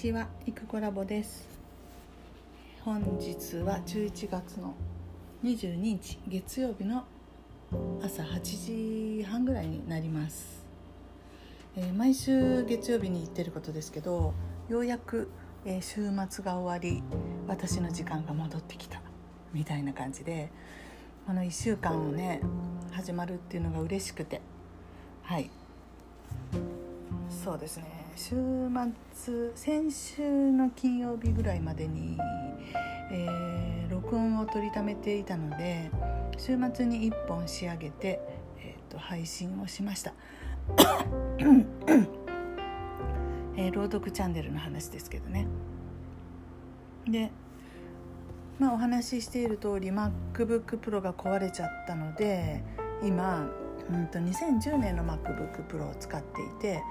ちは、いくコラボです。本日は11月の22日月曜日の朝8時半ぐらいになります。えー毎週月曜日に行ってることですけど、ようやく、えー週末が終わり、私の時間が戻ってきたみたいな感じで、この1週間をね始まるっていうのが嬉しくて、はい。そうですね週末先週の金曜日ぐらいまでに、えー録音を取りためていたので週末に1本仕上げて、えーと配信をしました、えー朗読チャンネルの話ですけどね。でまあお話ししている通り MacBookPro が壊れちゃったので今うんと2010年の MacBookPro を使っていて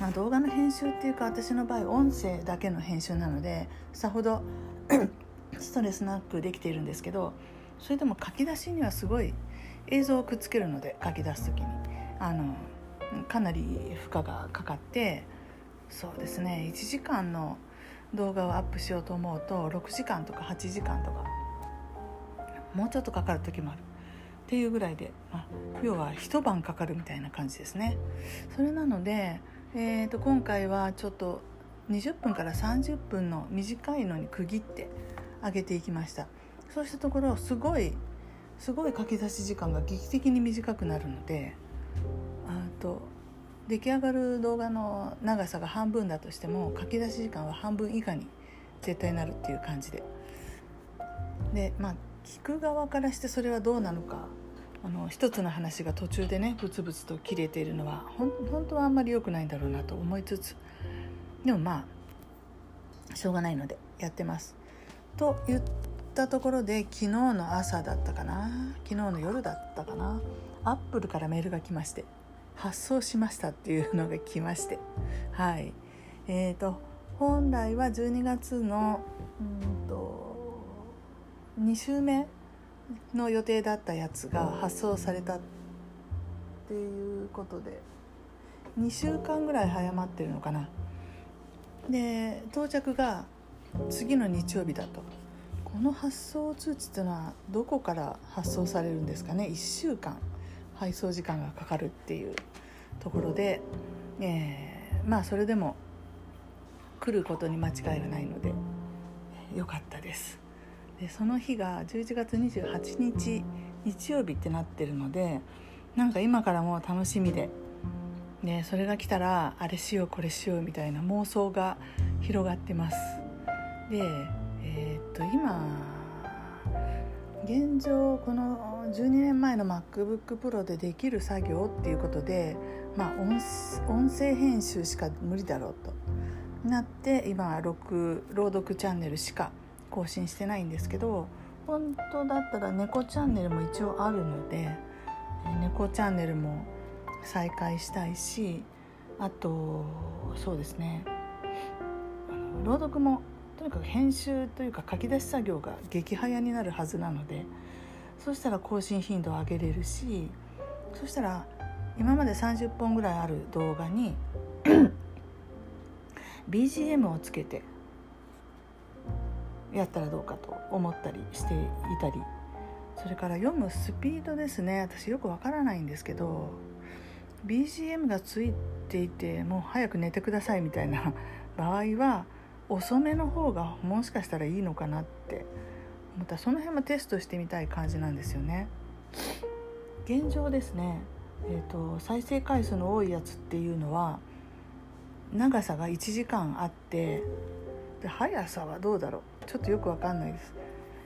まあ動画の編集っていうか私の場合音声だけの編集なのでさほど ストレスなくできているんですけどそれでも書き出しにはすごい映像をくっつけるので書き出す時に。あのかなり負荷がかかってそうですね1時間の動画をアップしようと思うと6時間とか8時間とかもうちょっとかかる時もある。っていうぐらいで、まあ、要は一晩かかるみたいな感じですね。それなので、えー、と今回はちょっと20分から30分の短いのに区切って上げていきました。そうしたところすごいすごい書き出し時間が劇的に短くなるのであと出来上がる動画の長さが半分だとしても書き出し時間は半分以下に絶対なるっていう感じで。でまあ聞く側からしてそれはどうなのか。あの一つの話が途中でねブツブツと切れているのは本当はあんまり良くないんだろうなと思いつつ。でもまあしょうがないのでやってます。と言ったところで昨日の朝だったかな。昨日の夜だったかな。アップルからメールが来まして発送しましたっていうのが来まして。はい。えーと本来は12月のうんと2週目の予定だったやつが発送されたっていうことで2週間ぐらい早まってるのかな。で到着が次の日曜日だと。この発送通知っていうのはどこから発送されるんですかね？1週間。配送時間がかかるっていうところで、えーまあそれでも来ることに間違いがないのでよかったですでその日が11月28日日曜日ってなってるのでなんか今からもう楽しみで。でそれが来たらあれしようこれしようみたいな妄想が広がってます。でえーっと今現状この12年前の MacBookPro でできる作業っていうことで、まあ、音音声編集しか無理だろうと。なって今は録朗読チャンネルしか更新してないんですけど本当だったら猫チャンネルも一応あるので猫チャンネルも再開したいしあとそうですね。朗読もとにかく編集というか書き出し作業が激早になるはずなのでそしたら更新頻度を上げれるしそしたら今まで30本ぐらいある動画に BGM をつけてやったらどうかと思ったりしていたりそれから読むスピードですね。私よくわからないんですけど BGM がついていてもう早く寝てくださいみたいな 場合は遅めの方がもしかしたらいいのかなって思った。その辺もテストしてみたい感じなんですよね。現状ですね、えーと、再生回数の多いやつっていうのは長さが1時間あってで速さはどうだろう？ちょっとよくわかんないです。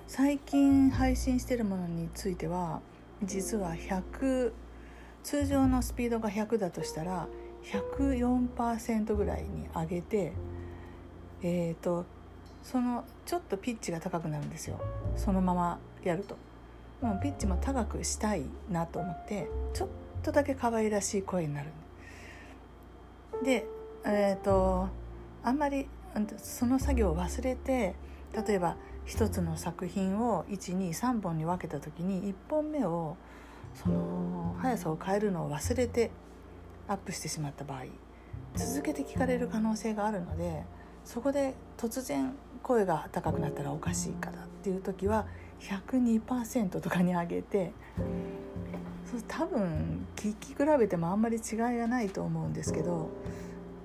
最近配信してるものについては実は100通常のスピードが100だとしたら104%ぐらいに上げてえーとそのちょっとピッチが高くなるんですよ。そのままやると。もうピッチも高くしたいなと思ってちょっとだけ可愛らしい声になる。でえっ、ー、とあんまりその作業を忘れて例えば一つの作品を123本に分けた時に1本目をその速さを変えるのを忘れてアップしてしまった場合続けて聞かれる可能性があるのでそこで突然声が高くなったらおかしいからっていう時は102%とかに上げてそう多分聞き比べてもあんまり違いがないと思うんですけど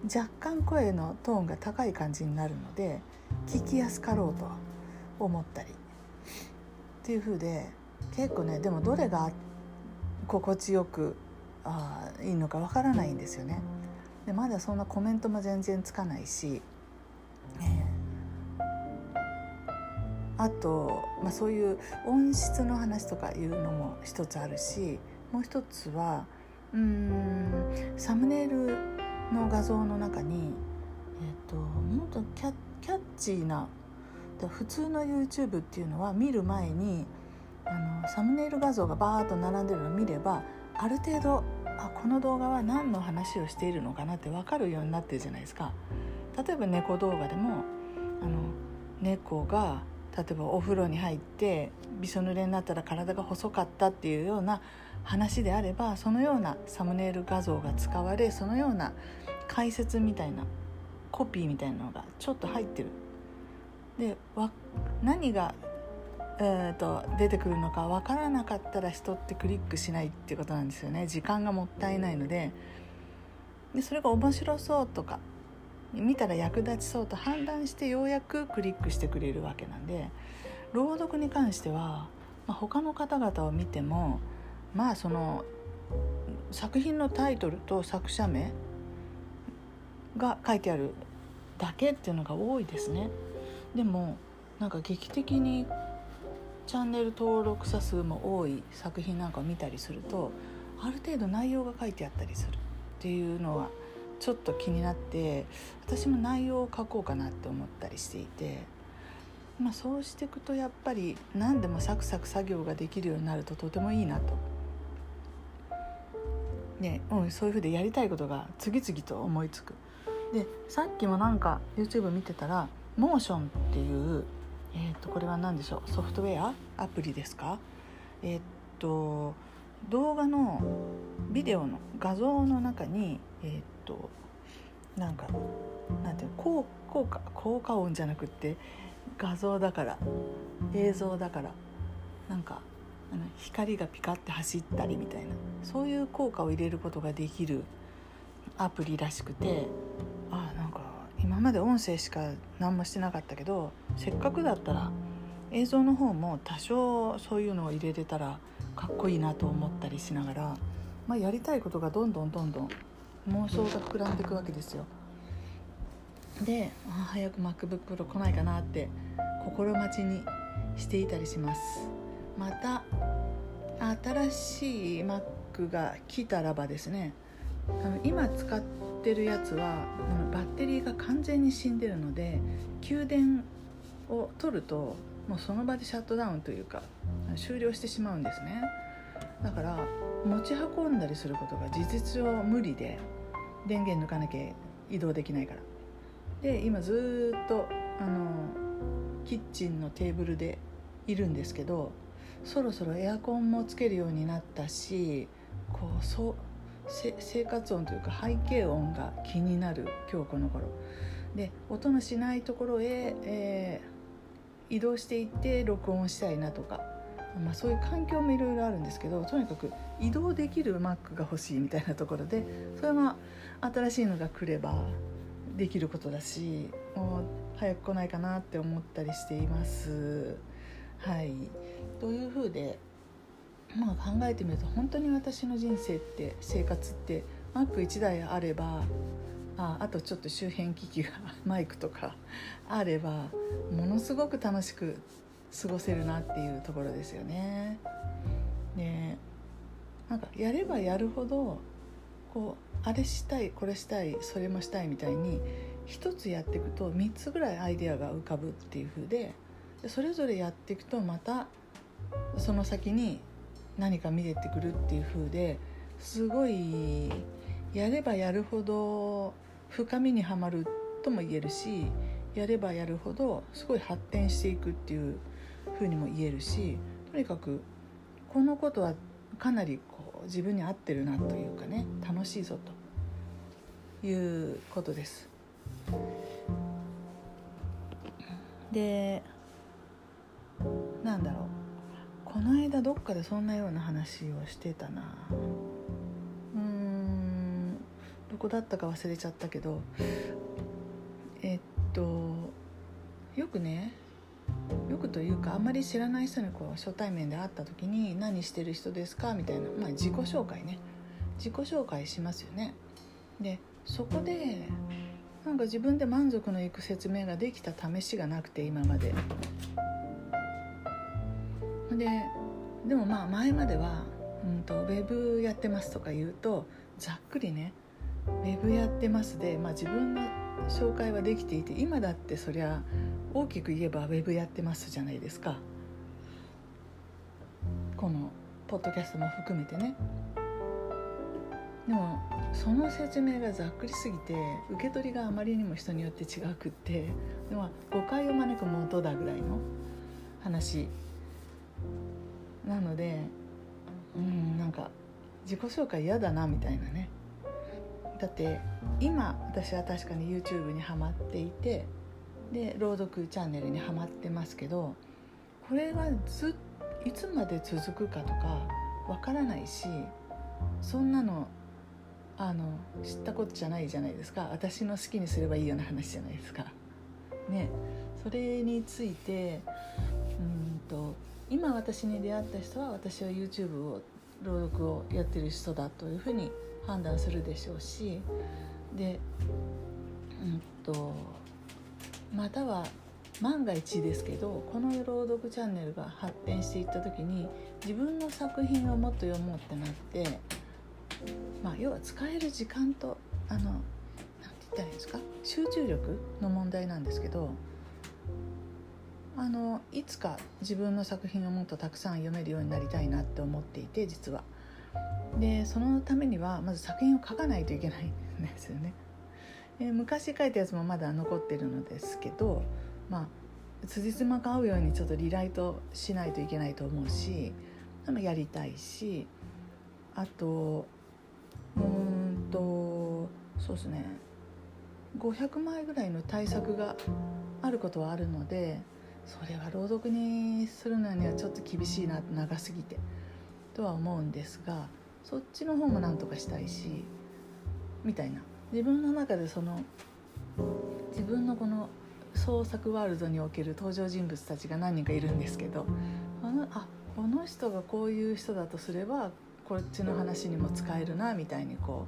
若干声のトーンが高い感じになるので聞きやすかろうと思ったりっていう風で結構ねでもどれが心地よくあいいのかわからないんですよね。でまだそんなコメントも全然つかないし、えー、あと、まあ、そういう音質の話とかいうのも一つあるしもう一つはうんサムネイルの画像の中に、えーと、もっとキャキャッチーな普通の YouTube っていうのは見る前にあのサムネイル画像がバーッと並んでるのを見ればある程度あこの動画は何の話をしているのかなって分かるようになってるじゃないですか。例えば猫動画でもあの猫が例えばお風呂に入ってびしょ濡れになったら体が細かったっていうような話であればそのようなサムネイル画像が使われそのような解説みたいなコピーみたいなのがちょっと入ってる。で何が、えーと、出てくるのか分からなかったら人ってクリックしないっていうことなんですよね時間がもったいないのででそれが面白そうとか見たら役立ちそうと判断してようやくクリックしてくれるわけなんで朗読に関しては、まあ、他の方々を見てもまあその作品のタイトルと作者名が書いてあるだけっていうのが多いですねでもなんか劇的にチャンネル登録者数も多い作品なんかを見たりするとある程度内容が書いてあったりするっていうのはちょっと気になって私も内容を書こうかなって思ったりしていて、まあ、そうしていくとやっぱり何でもサクサク作業ができるようになるととてもいいなと。ね、うん、そういうふうでやりたいことが次々と思いつく。でさっきもなんか YouTube 見てたらモーションっていう、えー、とこれは何でしょうソフトウェアアプリですか？えっ、と動画のビデオの画像の中にえっ、となんかなんていう効効果効果音じゃなくって画像だから映像だからなんかあの光がピカって走ったりみたいなそういう効果を入れることができるアプリらしくてあなんか今まで音声しか何もしてなかったけどせっかくだったら映像の方も多少そういうのを入れれたらかっこいいなと思ったりしながら、まあ、やりたいことがどんどんどんどん妄想が膨らんでいくわけですよ。であ早く MacBookPro 来ないかなって心待ちにしていたりしますまた新しい Mac が来たらばですねあの今使ってるやつはあのバッテリーが完全に死んでるので給電を取るともうその場でシャットダウンというか終了してしまうんですね。だから持ち運んだりすることが事実上無理で電源抜かなきゃ移動できないから。で今ずっとあのキッチンのテーブルでいるんですけどそろそろエアコンもつけるようになったしこうそう生活音というか背景音が気になる今日この頃で音のしないところへ、えー、移動していって録音したいなとか、まあ、そういう環境もいろいろあるんですけどとにかく移動できる Mac が欲しいみたいなところでそれは新しいのが来ればできることだしもう早く来ないかなって思ったりしています。はいというふうで、まあ、考えてみると本当に私の人生って生活ってマック1台あればああとちょっと周辺機器が マイクとかあればものすごく楽しく過ごせるなっていうところですよね。でなんかやればやるほどこうあれしたいこれしたいそれもしたいみたいに一つやっていくと3つぐらいアイデアが浮かぶっていう風でそれぞれやっていくとまたその先に何か見えてくるっていう風ですごいやればやるほど深みにはまるとも言えるしやればやるほどすごい発展していくっていう風にも言えるしとにかくこのことはかなりこう自分に合ってるなというかね楽しいぞということです。でなんだろうこの間どっかでそんなような話をしてたなうんどこだったか忘れちゃったけどえっとよくねよくというかあんまり知らない人にこう初対面で会った時に「何してる人ですか?」みたいな、まあ、自己紹介ね自己紹介しますよね。でそこでなんか自分で満足のいく説明ができた試しがなくて今まで。ででもまあ前までは、うんと、ウェブやってますとか言うとざっくりねウェブやってますで、まあ、自分の紹介はできていて今だってそりゃ大きく言えばウェブやってますじゃないですか。このポッドキャストも含めてね。でもその説明がざっくりすぎて受け取りがあまりにも人によって違くってでも誤解を招く元だぐらいの話なのでうんなんか自己紹介嫌だなみたいなね。だって今私は確かに YouTube にはまっていてで朗読チャンネルにはまってますけどこれがずいつまで続くかとかわからないしそんなのあの知ったことじゃないじゃないですか。私の好きにすればいいような話じゃないですか。ね。それについてうんと今私に出会った人は私は YouTube を朗読をやってる人だというふうに判断するでしょうしでうんとまたは万が一ですけどこの朗読チャンネルが発展していった時に自分の作品をもっと読もうってなってまあ要は使える時間とあの何て言ったらいいんですか？集中力の問題なんですけどあのいつか自分の作品をもっとたくさん読めるようになりたいなって思っていて実は。でそのためにはまず作品を書かないといけないんですよね。え昔書いたやつもまだ残ってるのですけどまあ辻褄が合うようにちょっとリライトしないといけないと思うしやりたいしあとうんとそうですね500枚ぐらいの対策があることはあるのでそれは朗読にするのにはちょっと厳しいな長すぎてとは思うんですがそっちの方もなんとかしたいしみたいな。自分の中でその自分のこの創作ワールドにおける登場人物たちが何人かいるんですけどあのあこの人がこういう人だとすればこっちの話にも使えるなみたいにこ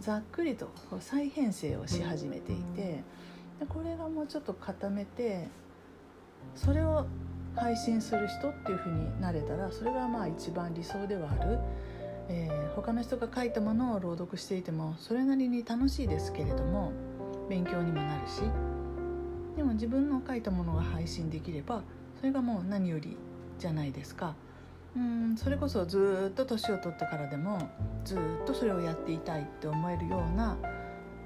うざっくりと再編成をし始めていてでこれがもうちょっと固めてそれを配信する人っていう風になれたらそれがまあ一番理想ではある、えー、他の人が書いたものを朗読していてもそれなりに楽しいですけれども勉強にもなるしでも自分の書いたものが配信できればそれがもう何よりじゃないですかうんそれこそずっと年を取ってからでもずっとそれをやっていたいって思えるような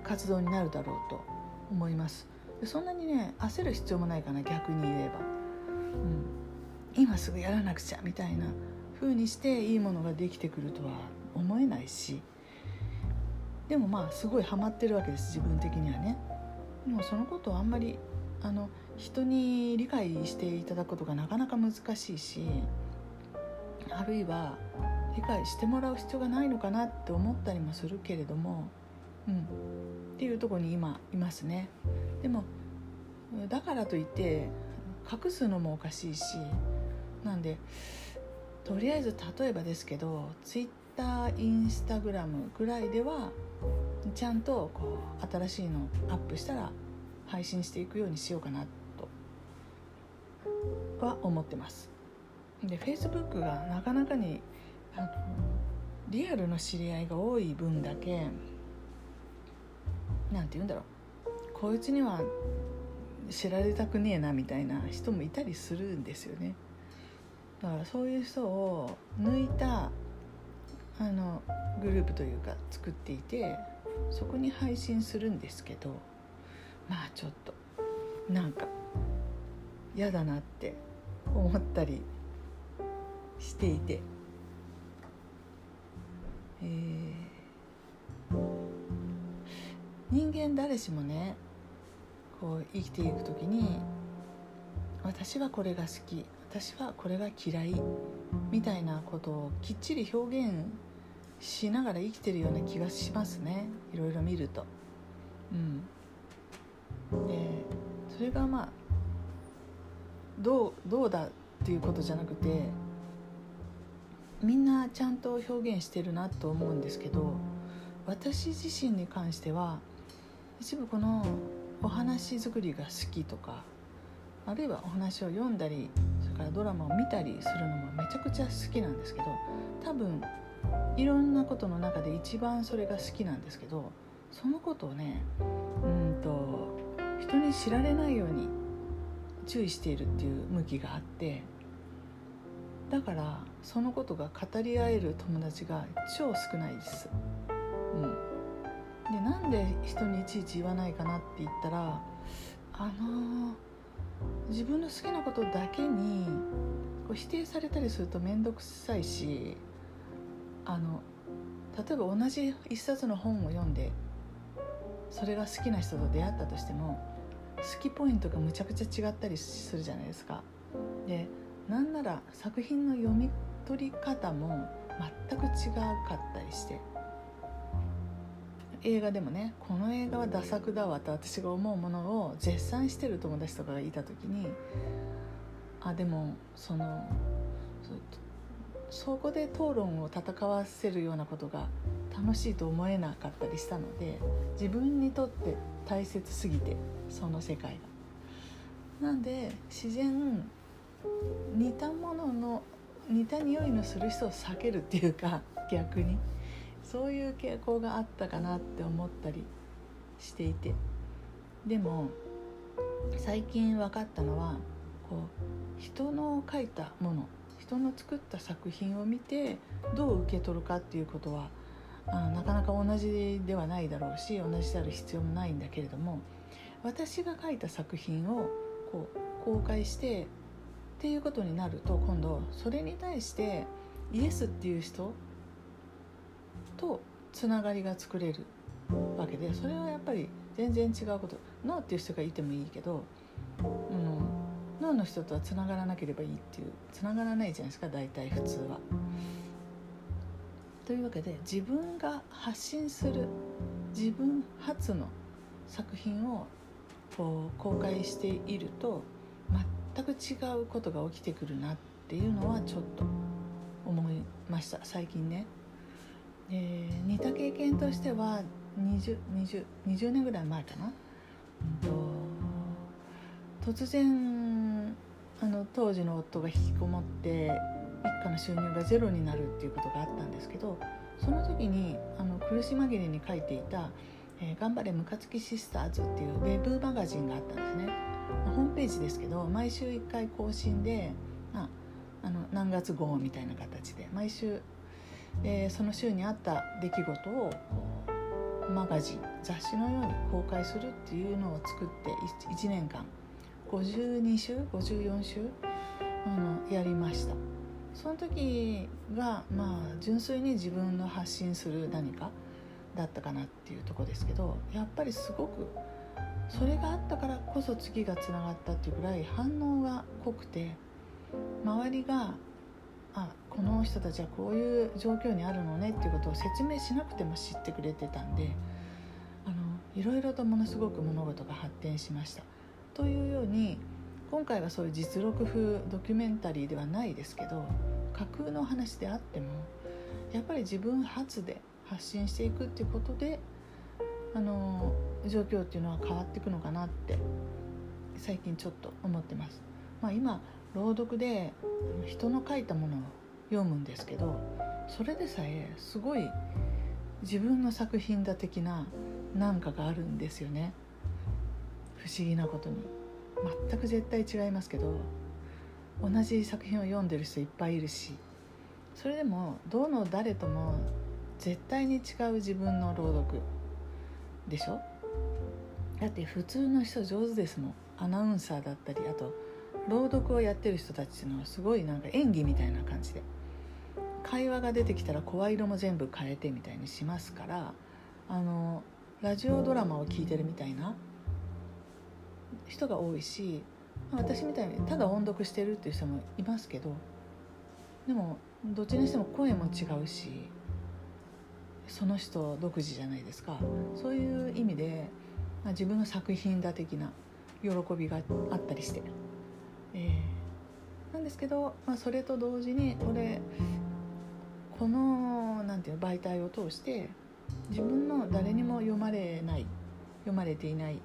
活動になるだろうと思います。そんなにね焦る必要もないかな逆に言えば、うん、今すぐやらなくちゃみたいな風にしていいものができてくるとは思えないし。でもまあすごいハマってるわけです自分的にはね。でもそのことをあんまりあの人に理解していただくことがなかなか難しいしあるいは理解してもらう必要がないのかなって思ったりもするけれども、うん、っていうとこに今いますね。でもだからといって隠すのもおかしいしなんでとりあえず例えばですけどツイッターインスタグラムぐらいではちゃんとこう新しいのアップしたら配信していくようにしようかなとは思ってますで Facebook がなかなかにあのリアルの知り合いが多い分だけ何て言うんだろう。こいつには知られたくねえなみたいな人もいたりするんですよね。だからそういう人を抜いたあのグループというか作っていてそこに配信するんですけどまあちょっとなんか嫌だなって思ったりしていて。えー。人間誰しもねこう生きていく時に私はこれが好き私はこれが嫌いみたいなことをきっちり表現しながら生きてるような気がしますねいろいろ見ると。うん、でそれがまあどうどうだっていうことじゃなくてみんなちゃんと表現してるなと思うんですけど私自身に関しては一部このお話作りが好きとかあるいはお話を読んだりそれからドラマを見たりするのもめちゃくちゃ好きなんですけど多分いろんなことの中で一番それが好きなんですけどそのことをねうんと人に知られないように注意しているっていう向きがあってだからそのことが語り合える友達が超少ないです。うん、でなんで人にいちいち言わないかなって言ったらあのー、自分の好きなことだけにこう否定されたりすると面倒くさいしあの例えば同じ一冊の本を読んでそれが好きな人と出会ったとしても好きポイントがむちゃくちゃ違ったりするじゃないですか。でなんなら作品の読み取り方も全く違うかったりして映画でもねこの映画はダ作だわと私が思うものを絶賛してる友達とかがいた時にあでもそのそこで討論を戦わせるようなことが楽しいと思えなかったりしたので自分にとって大切すぎてその世界が。なんで自然似たものの似た匂いのする人を避けるっていうか逆にそういう傾向があったかなって思ったりしていて。でも最近分かったのはこう人の書いたもの人の作った作品を見てどう受け取るかっていうことはあなかなか同じではないだろうし同じである必要もないんだけれども私が書いた作品をこう公開してっていうことになると今度それに対してイエスっていう人とつながりが作れるわけでそれはやっぱり全然違うことノーっていう人がいてもいいけど、うん、脳の人とはつながらなければいいっていうつながらないじゃないですか大体普通は。というわけで自分が発信する自分発の作品をこう公開していると全く違うことが起きてくるなっていうのはちょっと思いました最近ね。えー、似た経験としては 20, 20, 20年ぐらい前かな、と突然あの当時の夫が引きこもって一家の収入がゼロになるっていうことがあったんですけどその時にあの苦し紛れに書いていた「えー、頑張れムカつきシスターズ」っていうウェブマガジンがあったんですね、ま、ホームページですけど毎週1回更新で、まあ、あの何月号みたいな形で毎週、えー、その週にあった出来事をマガジン雑誌のように公開するっていうのを作って 1, 年間52週54週、うん、やりました。その時がまあ純粋に自分の発信する何かだったかなっていうとこですけどやっぱりすごくそれがあったからこそ次がつながったっていうぐらい反応が濃くて周りがあこの人たちはこういう状況にあるのねっていうことを説明しなくても知ってくれてたんであのいろいろとものすごく物事が発展しました。というように今回はそういう実録風ドキュメンタリーではないですけど架空の話であってもやっぱり自分発で発信していくっていうことであの状況っていうのは変わっていくのかなって最近ちょっと思ってます。まあ、今朗読で人の書いたものを読むんですけどそれでさえすごい自分の作品だ的ななんかがあるんですよね。不思議なことに。全く絶対違いますけど同じ作品を読んでる人いっぱいいるしそれでもどの誰とも絶対に違う自分の朗読。でしょ？だって普通の人上手ですもん。アナウンサーだったりあと朗読をやってる人たちっていうのはすごいなんか演技みたいな感じで。会話が出てきたら声色も全部変えてみたいにしますからあのラジオドラマを聴いてるみたいな人が多いし私みたいにただ音読してるっていう人もいますけどでもどっちにしても声も違うしその人独自じゃないですか。そういう意味で、まあ、自分の作品だ的な喜びがあったりして、えー、なんですけど、まあ、それと同時にこれこのなんていう媒体を通して自分の誰にも読まれない読まれていない、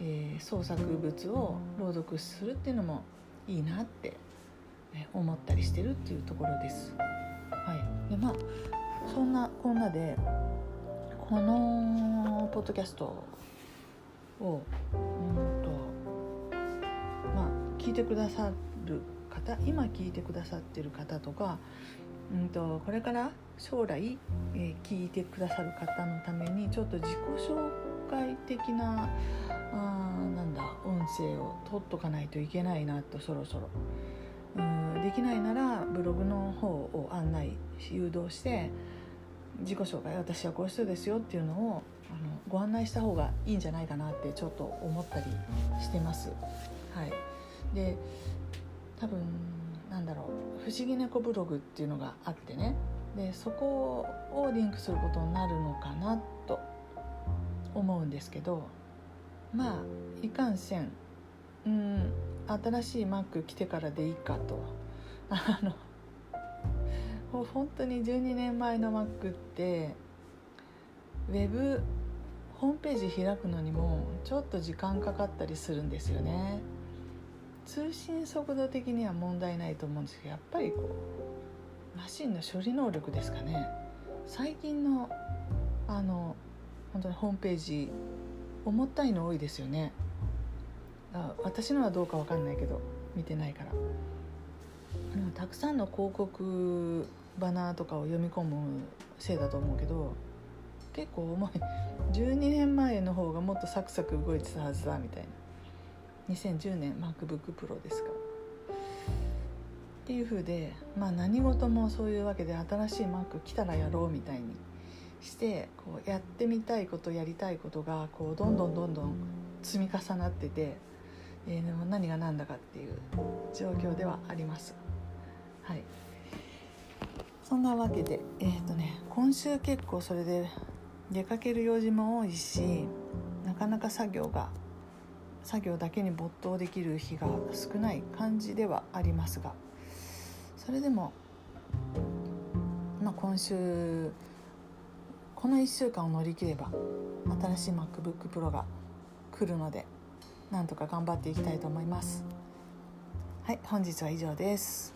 えー、創作物を朗読するっていうのもいいなって思ったりしてるっていうところです。はい、でまあそんなこんなでこのポッドキャストをうんとまあ聞いてくださる方今聞いてくださってる方とかうんとこれから将来、えー、聞いてくださる方のためにちょっと自己紹介的なあなんだ音声を取っとかないといけないなとそろそろ。うんできないならブログの方を案内誘導して自己紹介私はこういう人ですよっていうのをあのご案内した方がいいんじゃないかなってちょっと思ったりしてます。はい、で多分なんだろう「不思議猫ブログ」っていうのがあってね。でそこをリンクすることになるのかなと思うんですけどまあいかんせん。うん新しい Mac 来てからでいいかと。あの本当に12年前の Mac ってウェブホームページ開くのにもちょっと時間かかったりするんですよね。通信速度的には問題ないと思うんですけどやっぱりこうマシンの処理能力ですかね。最近のあの本当にホームページ重たいの多いですよね。あ私のはどうか分かんないけど見てないから。たくさんの広告バナーとかを読み込むせいだと思うけど結構重い。12年前の方がもっとサクサク動いてたはずだみたいな。2010年 MacBookPro ですかっていう風でまあ何事もそういうわけで新しい Mac 来たらやろうみたいにしてこうやってみたいことやりたいことがこうどんどんどんどん積み重なっててえー、でも何が何だかっていう状況ではあります。はいそんなわけでえ、ー、とね今週結構それで出かける用事も多いしなかなか作業が作業だけに没頭できる日が少ない感じではありますがそれでも、まあ、今週この1週間を乗り切れば新しい MacBookPro が来るのでなんとか頑張っていきたいと思います。はい本日は以上です。